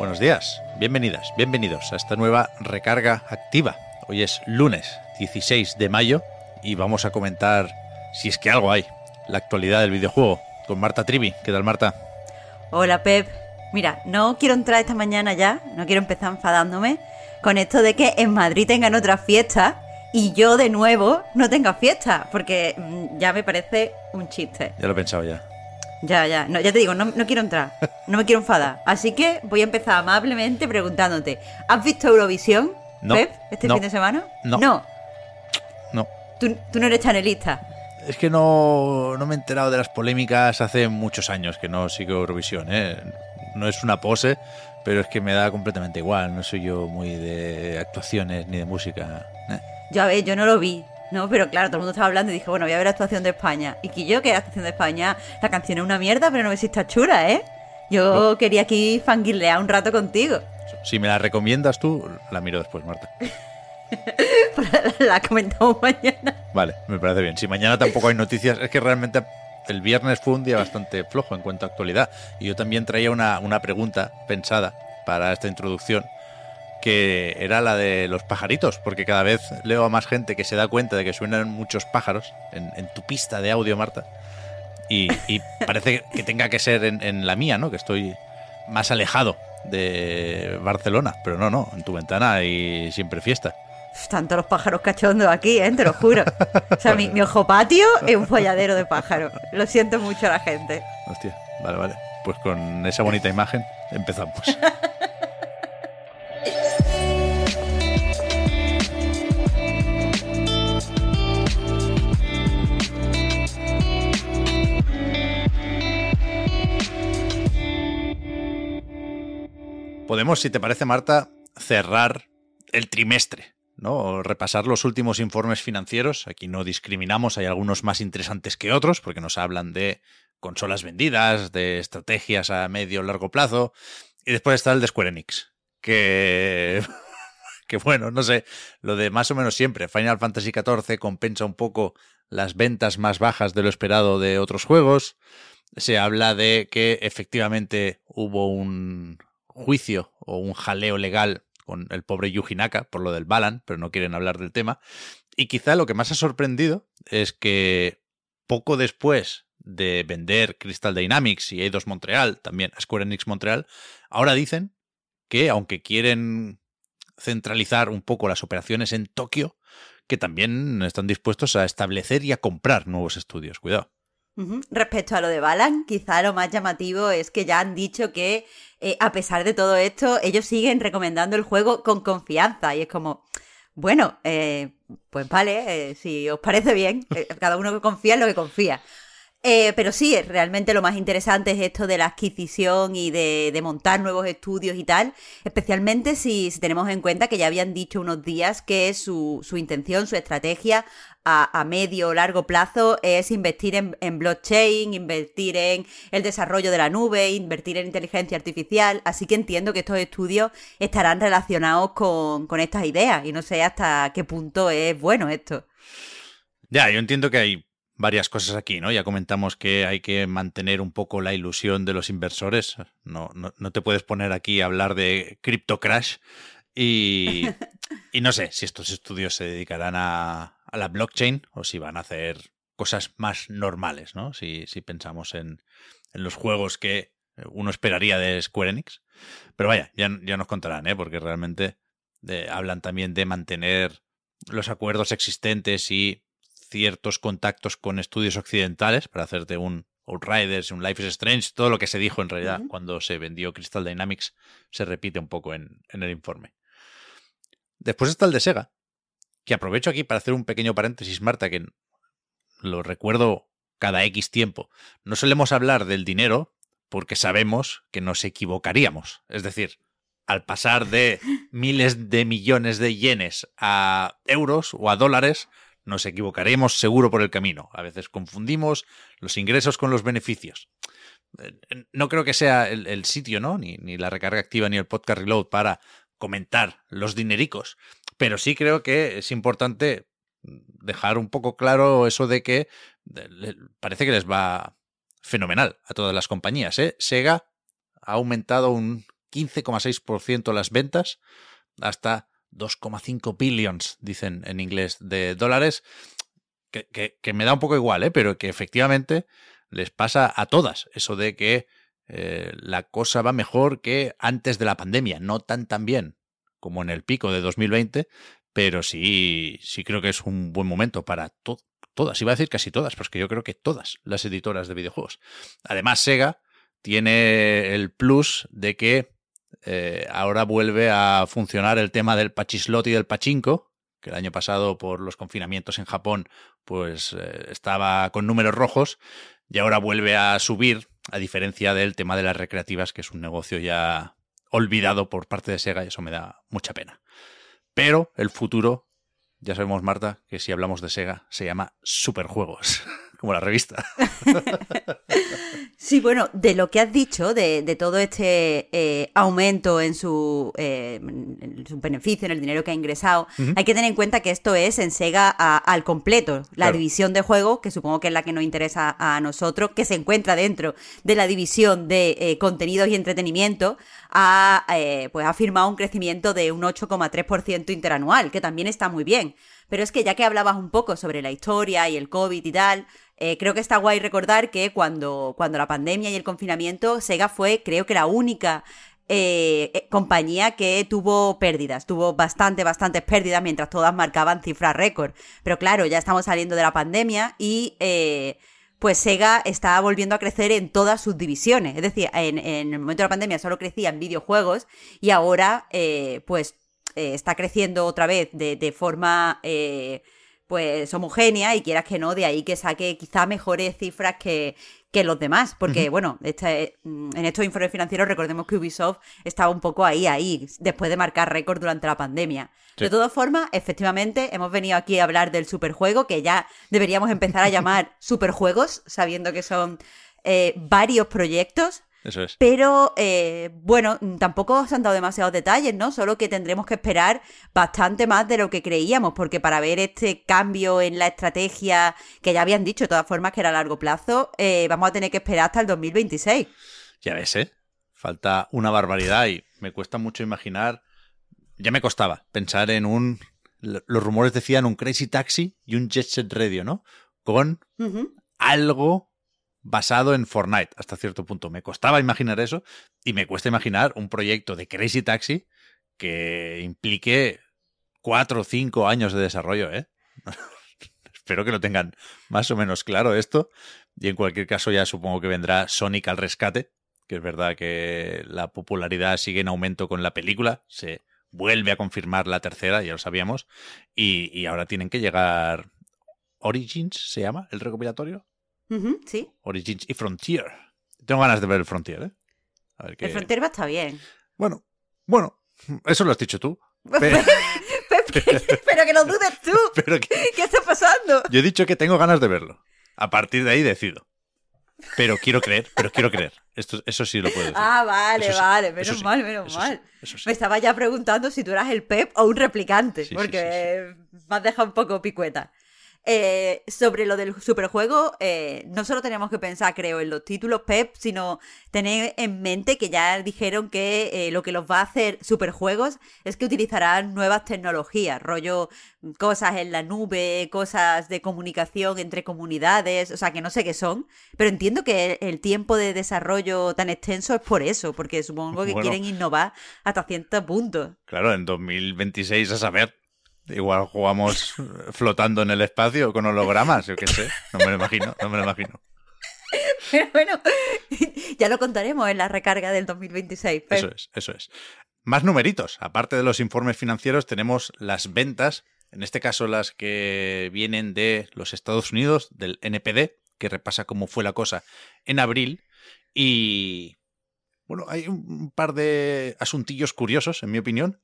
Buenos días, bienvenidas, bienvenidos a esta nueva recarga activa. Hoy es lunes 16 de mayo y vamos a comentar, si es que algo hay, la actualidad del videojuego con Marta Trivi. ¿Qué tal, Marta? Hola, Pep. Mira, no quiero entrar esta mañana ya, no quiero empezar enfadándome con esto de que en Madrid tengan otra fiesta y yo de nuevo no tenga fiesta, porque mm, ya me parece un chiste. Ya lo he pensado ya. Ya, ya, no, ya te digo, no, no quiero entrar, no me quiero enfadar. Así que voy a empezar amablemente preguntándote, ¿has visto Eurovisión, No, Pep, este no, fin de semana? no. No, No, tú, tú no eres chanelista. es que no, no me he enterado de las polémicas hace muchos años que no sigo Eurovisión. ¿eh? No es una pose, pero es que me da completamente igual. No soy yo muy de actuaciones ni de música. ¿eh? Ya ves, yo no lo vi. No, pero claro, todo el mundo estaba hablando y dije, bueno, voy a ver la actuación de España. Y que yo, que la actuación de España, la canción es una mierda, pero no ves si está chula, ¿eh? Yo quería aquí fangirlear un rato contigo. Si me la recomiendas tú, la miro después, Marta. la comentamos mañana. Vale, me parece bien. Si mañana tampoco hay noticias, es que realmente el viernes fue un día bastante flojo en cuanto a actualidad. Y yo también traía una, una pregunta pensada para esta introducción, que era la de los pajaritos, porque cada vez leo a más gente que se da cuenta de que suenan muchos pájaros en, en tu pista de audio, Marta. Y, y parece que tenga que ser en, en la mía, ¿no? Que estoy más alejado de Barcelona. Pero no, no, en tu ventana hay siempre fiesta. Tanto los pájaros cachondos aquí, ¿eh? Te lo juro. O sea, mi, mi ojo patio es un folladero de pájaros. Lo siento mucho a la gente. Hostia, vale, vale. Pues con esa bonita imagen empezamos. Podemos, si te parece, Marta, cerrar el trimestre, ¿no? Repasar los últimos informes financieros. Aquí no discriminamos, hay algunos más interesantes que otros, porque nos hablan de consolas vendidas, de estrategias a medio o largo plazo. Y después está el de Square Enix, que. que bueno, no sé, lo de más o menos siempre. Final Fantasy XIV compensa un poco las ventas más bajas de lo esperado de otros juegos. Se habla de que efectivamente hubo un juicio o un jaleo legal con el pobre Yuji Naka por lo del Balan, pero no quieren hablar del tema. Y quizá lo que más ha sorprendido es que poco después de vender Crystal Dynamics y Eidos Montreal, también Square Enix Montreal, ahora dicen que aunque quieren centralizar un poco las operaciones en Tokio, que también están dispuestos a establecer y a comprar nuevos estudios. Cuidado. Respecto a lo de Balan, quizá lo más llamativo es que ya han dicho que eh, a pesar de todo esto, ellos siguen recomendando el juego con confianza y es como, bueno, eh, pues vale, eh, si os parece bien, cada uno que confía en lo que confía. Eh, pero sí, realmente lo más interesante es esto de la adquisición y de, montar nuevos estudios y tal, especialmente si, tenemos en cuenta que ya habían dicho unos días que su, su intención, su estrategia a, medio o largo plazo es invertir en, blockchain, invertir en el desarrollo de la nube, invertir en inteligencia artificial, así que entiendo que estos estudios estarán relacionados con estas ideas y no sé hasta qué punto es bueno esto. Ya, yo entiendo que hay varias cosas aquí, ¿no? Ya comentamos que hay que mantener un poco la ilusión de los inversores. No, no, no te puedes poner aquí a hablar de Crypto Crash. Y, y no sé si estos estudios se dedicarán a, a, la blockchain o si van a hacer cosas más normales, ¿no? Si, si pensamos en, en, los juegos que uno esperaría de Square Enix. Pero vaya, ya, ya nos contarán, ¿eh? Porque realmente de, hablan también de mantener los acuerdos existentes y ciertos contactos con estudios occidentales para hacerte un Outriders, un Life is Strange, todo lo que se dijo en realidad uh -huh. cuando se vendió Crystal Dynamics se repite un poco en, en, el informe. Después está el de Sega, que aprovecho aquí para hacer un pequeño paréntesis, Marta, que lo recuerdo cada X tiempo. No solemos hablar del dinero porque sabemos que nos equivocaríamos. Es decir, al pasar de miles de millones de yenes a euros o a dólares, nos equivocaremos seguro por el camino. A veces confundimos los ingresos con los beneficios. Eh, no creo que sea el, sitio, ¿no? Ni, ni, la recarga activa ni el podcast reload para comentar los dinericos. Pero sí creo que es importante dejar un poco claro eso de que parece que les va fenomenal a todas las compañías. ¿eh? Sega ha aumentado un 15,6% las ventas hasta 2,5 billions, dicen en inglés, de dólares, que, que, me da un poco igual, ¿eh? pero que efectivamente les pasa a todas eso de que eh, la cosa va mejor que antes de la pandemia, no tan tan bien como en el pico de 2020, pero sí, sí creo que es un buen momento para todas, iba a decir casi todas, porque yo creo que todas las editoras de videojuegos. Además, Sega tiene el plus de que eh, ahora vuelve a funcionar el tema del pachislot y del pachinko, que el año pasado por los confinamientos en Japón pues eh, estaba con números rojos y ahora vuelve a subir, a diferencia del tema de las recreativas, que es un negocio ya olvidado por parte de Sega y eso me da mucha pena. Pero el futuro, ya sabemos, Marta, que si hablamos de Sega, se llama Superjuegos, como la revista. Sí, bueno, de lo que has dicho, de, todo este eh, aumento en su, eh, en su beneficio, en el dinero que ha ingresado, hay que tener en cuenta que esto es en Sega al completo. La división de juegos, que supongo que es la que nos interesa a nosotros, que se encuentra dentro de la división de eh, contenidos y entretenimiento, ha, pues ha firmado un crecimiento de un 8,3% interanual, que también está muy bien. Pero es que ya que hablabas un poco sobre la historia y el COVID y tal, eh, creo que está guay recordar que cuando, cuando la pandemia y el confinamiento, Sega fue, creo que la única eh, eh, compañía que tuvo pérdidas, tuvo bastante, bastantes pérdidas mientras todas marcaban cifras récord. Pero claro, ya estamos saliendo de la pandemia y pues Sega está volviendo a crecer en todas sus divisiones. Es decir, en, el momento de la pandemia solo crecía en videojuegos y ahora pues está creciendo otra vez de, de forma pues homogénea y quieras que no, de ahí que saque quizá mejores cifras que, que los demás, porque bueno, este, mm, en estos informes financieros recordemos que Ubisoft estaba un poco ahí, ahí, después de marcar récord durante la pandemia. De todas formas, efectivamente, hemos venido aquí a hablar del superjuego, que ya deberíamos empezar a llamar superjuegos, sabiendo que son eh, varios proyectos eso es. Pero eh, bueno, tampoco se han dado demasiados detalles, ¿no? Solo que tendremos que esperar bastante más de lo que creíamos, porque para ver este cambio en la estrategia, que ya habían dicho de todas formas que era a largo plazo, eh, vamos a tener que esperar hasta el 2026. Ya ves, ¿eh? Falta una barbaridad y me cuesta mucho imaginar. Ya me costaba pensar en un. Los rumores decían un Crazy Taxi y un Jet Set Radio, ¿no? Con algo basado en Fortnite hasta cierto punto. Me costaba imaginar eso y me cuesta imaginar un proyecto de Crazy Taxi que implique cuatro o cinco años de desarrollo, ¿eh? Espero que lo tengan más o menos claro esto. Y en cualquier caso ya supongo que vendrá Sonic al rescate, que es verdad que la popularidad sigue en aumento con la película. Se vuelve a confirmar la tercera, ya lo sabíamos. Y, y ahora tienen que llegar... Origins se llama el recopilatorio sí. Origins y Frontier. Tengo ganas de ver el Frontier, ¿eh? El Frontier va a estar bien. Bueno, bueno, eso lo has dicho tú. Pero, que lo dudes tú. ¿Qué está pasando? Yo he dicho que tengo ganas de verlo. A partir de ahí decido. Pero quiero creer, pero quiero creer. Esto, eso sí lo puedo decir. Ah, vale, vale. Menos mal, menos mal. Me estaba ya preguntando si tú eras el Pep o un replicante. porque me has dejado un poco picueta. Eh, sobre lo del superjuego, eh, no solo tenemos que pensar, creo, en los títulos PEP, sino tener en mente que ya dijeron que eh, lo que los va a hacer superjuegos es que utilizarán nuevas tecnologías, rollo mm, cosas en la nube, cosas de comunicación entre comunidades, o sea, que no sé qué son, pero entiendo que el, tiempo de desarrollo tan extenso es por eso, porque supongo que quieren innovar hasta ciertos puntos. Claro, en 2026 a saber. Igual jugamos flotando en el espacio con hologramas, yo qué sé. No me lo imagino, no me lo imagino. Pero bueno, ya lo contaremos en la recarga del 2026. Eso es, eso es. Más numeritos. Aparte de los informes financieros, tenemos las ventas, en este caso las que vienen de los Estados Unidos, del NPD, que repasa cómo fue la cosa en abril. Y bueno, hay un par de asuntillos curiosos, en mi opinión.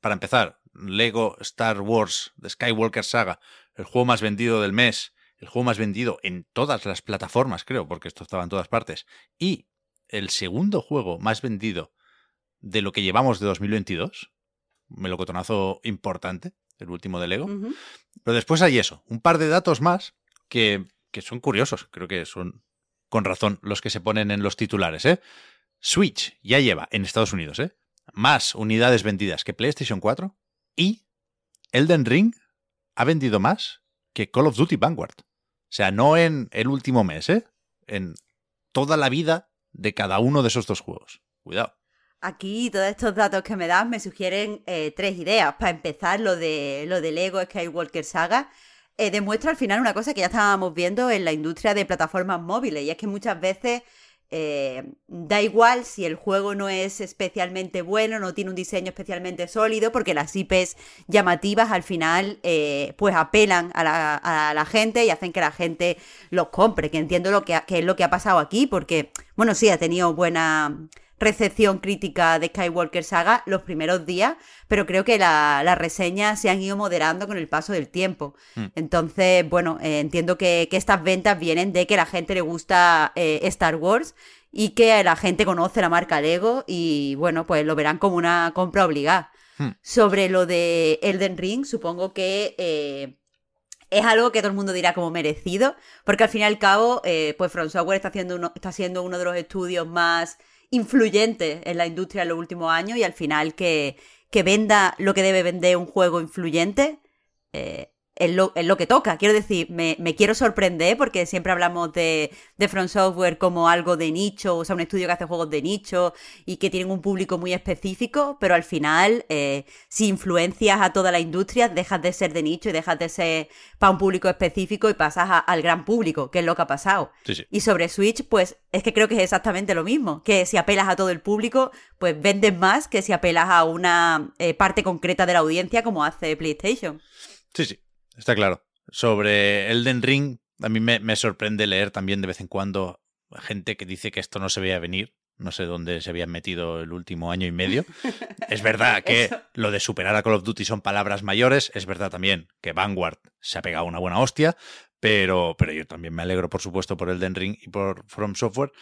Para empezar, Lego Star Wars The Skywalker Saga, el juego más vendido del mes, el juego más vendido en todas las plataformas, creo, porque esto estaba en todas partes, y el segundo juego más vendido de lo que llevamos de 2022, melocotonazo importante, el último de Lego. Pero después hay eso, un par de datos más que, que son curiosos, creo que son con razón los que se ponen en los titulares. ¿eh? Switch ya lleva en Estados Unidos ¿eh? Más unidades vendidas que PlayStation 4 y Elden Ring ha vendido más que Call of Duty Vanguard. O sea, no en el último mes, ¿eh? en toda la vida de cada uno de esos dos juegos. Cuidado. Aquí todos estos datos que me das me sugieren eh, tres ideas. Para empezar, lo de lo de Lego Skywalker Saga eh, demuestra al final una cosa que ya estábamos viendo en la industria de plataformas móviles y es que muchas veces eh, da igual si el juego no es especialmente bueno, no tiene un diseño especialmente sólido, porque las IPs llamativas al final pues apelan a la, gente y hacen que la gente los compre, que entiendo lo que, que es lo que ha pasado aquí, porque, bueno, sí, ha tenido buena recepción crítica de Skywalker Saga los primeros días, pero creo que las reseñas se han ido moderando con el paso del tiempo. Hmm. Entonces, bueno, eh, entiendo que, estas ventas vienen de que a la gente le gusta eh, Star Wars y que la gente conoce la marca Lego y bueno, pues lo verán como una compra obligada. Hmm. Sobre lo de Elden Ring, supongo que eh, es algo que todo el mundo dirá como merecido, porque al fin y al cabo, pues From Software está, haciendo uno, está siendo uno de los estudios más influyente en la industria en los últimos años y al final que, que venda lo que debe vender un juego influyente, eh, es lo, lo, que toca. Quiero decir, me, me, quiero sorprender porque siempre hablamos de, de Front Software como algo de nicho, o sea, un estudio que hace juegos de nicho y que tienen un público muy específico, pero al final, eh, si influencias a toda la industria, dejas de ser de nicho y dejas de ser para un público específico y pasas al gran público, que es lo que ha pasado. Y sobre Switch, pues es que creo que es exactamente lo mismo, que si apelas a todo el público, pues vendes más que si apelas a una eh, parte concreta de la audiencia como hace PlayStation. Sí, sí, Está claro. Sobre Elden Ring, a mí me, sorprende leer también de vez en cuando gente que dice que esto no se veía venir. No sé dónde se habían metido el último año y medio. Es verdad que lo de superar a Call of Duty son palabras mayores. Es verdad también que Vanguard se ha pegado una buena hostia. Pero, pero yo también me alegro, por supuesto, por Elden Ring y por From Software.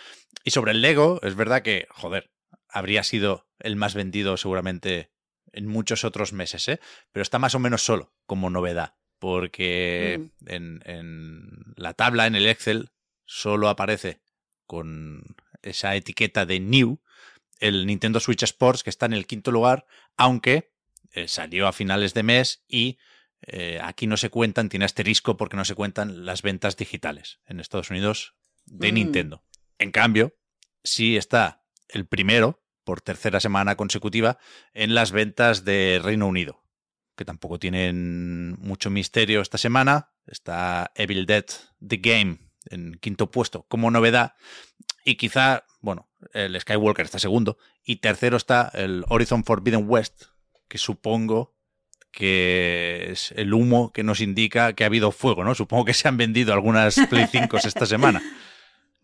Y sobre el Lego, es verdad que, joder, habría sido el más vendido seguramente en muchos otros meses, ¿eh? Pero está más o menos solo como novedad porque mm. en, la tabla, en el Excel, solo aparece con esa etiqueta de New el Nintendo Switch Sports, que está en el quinto lugar, aunque eh, salió a finales de mes y eh, aquí no se cuentan, tiene asterisco porque no se cuentan las ventas digitales en Estados Unidos de mm. Nintendo. En cambio, sí está el primero, por tercera semana consecutiva, en las ventas de Reino Unido que tampoco tienen mucho misterio esta semana. Está Evil Dead The Game en quinto puesto como novedad. Y quizá, bueno, el Skywalker está segundo. Y tercero está el Horizon Forbidden West, que supongo que es el humo que nos indica que ha habido fuego, ¿no? Supongo que se han vendido algunas Play 5 esta semana.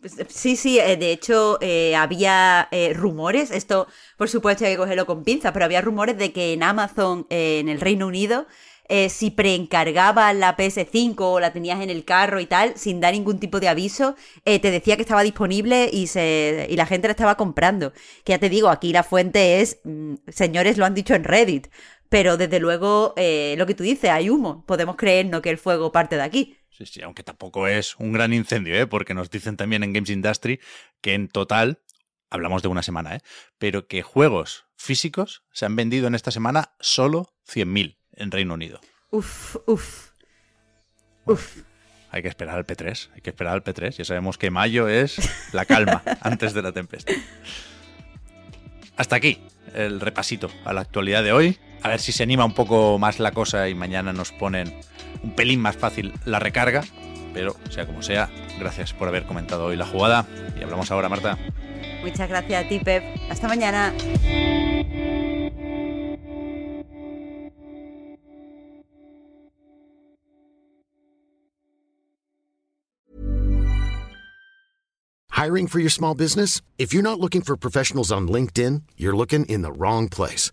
Pues, sí, sí, eh, de hecho eh, había eh, rumores, esto por supuesto hay que cogerlo con pinza, pero había rumores de que en Amazon, en el Reino Unido, si preencargabas la PS5 o la tenías en el carro y tal, sin dar ningún tipo de aviso, te decía que estaba disponible y, se, y la gente la estaba comprando. Que ya te digo, aquí la fuente es, mm, señores lo han dicho en Reddit, pero desde luego lo que tú dices, hay humo, podemos creernos que el fuego parte de aquí. Sí, sí, aunque tampoco es un gran incendio, ¿eh? porque nos dicen también en Games Industry que en total, hablamos de una semana, ¿eh? pero que juegos físicos se han vendido en esta semana solo 100.000 en Reino Unido. Uf, uf. uf. Hay que esperar al P3, hay que esperar al P3. Ya sabemos que mayo es la calma antes de la tempestad. Hasta aquí el repasito a la actualidad de hoy. A ver si se anima un poco más la cosa y mañana nos ponen un pelín más fácil la recarga. Pero sea como sea, gracias por haber comentado hoy la jugada. Y hablamos ahora, Marta. Muchas gracias a ti, Pep. Hasta mañana. Hiring for your small business? If you're not looking for professionals on LinkedIn, you're looking in the wrong place.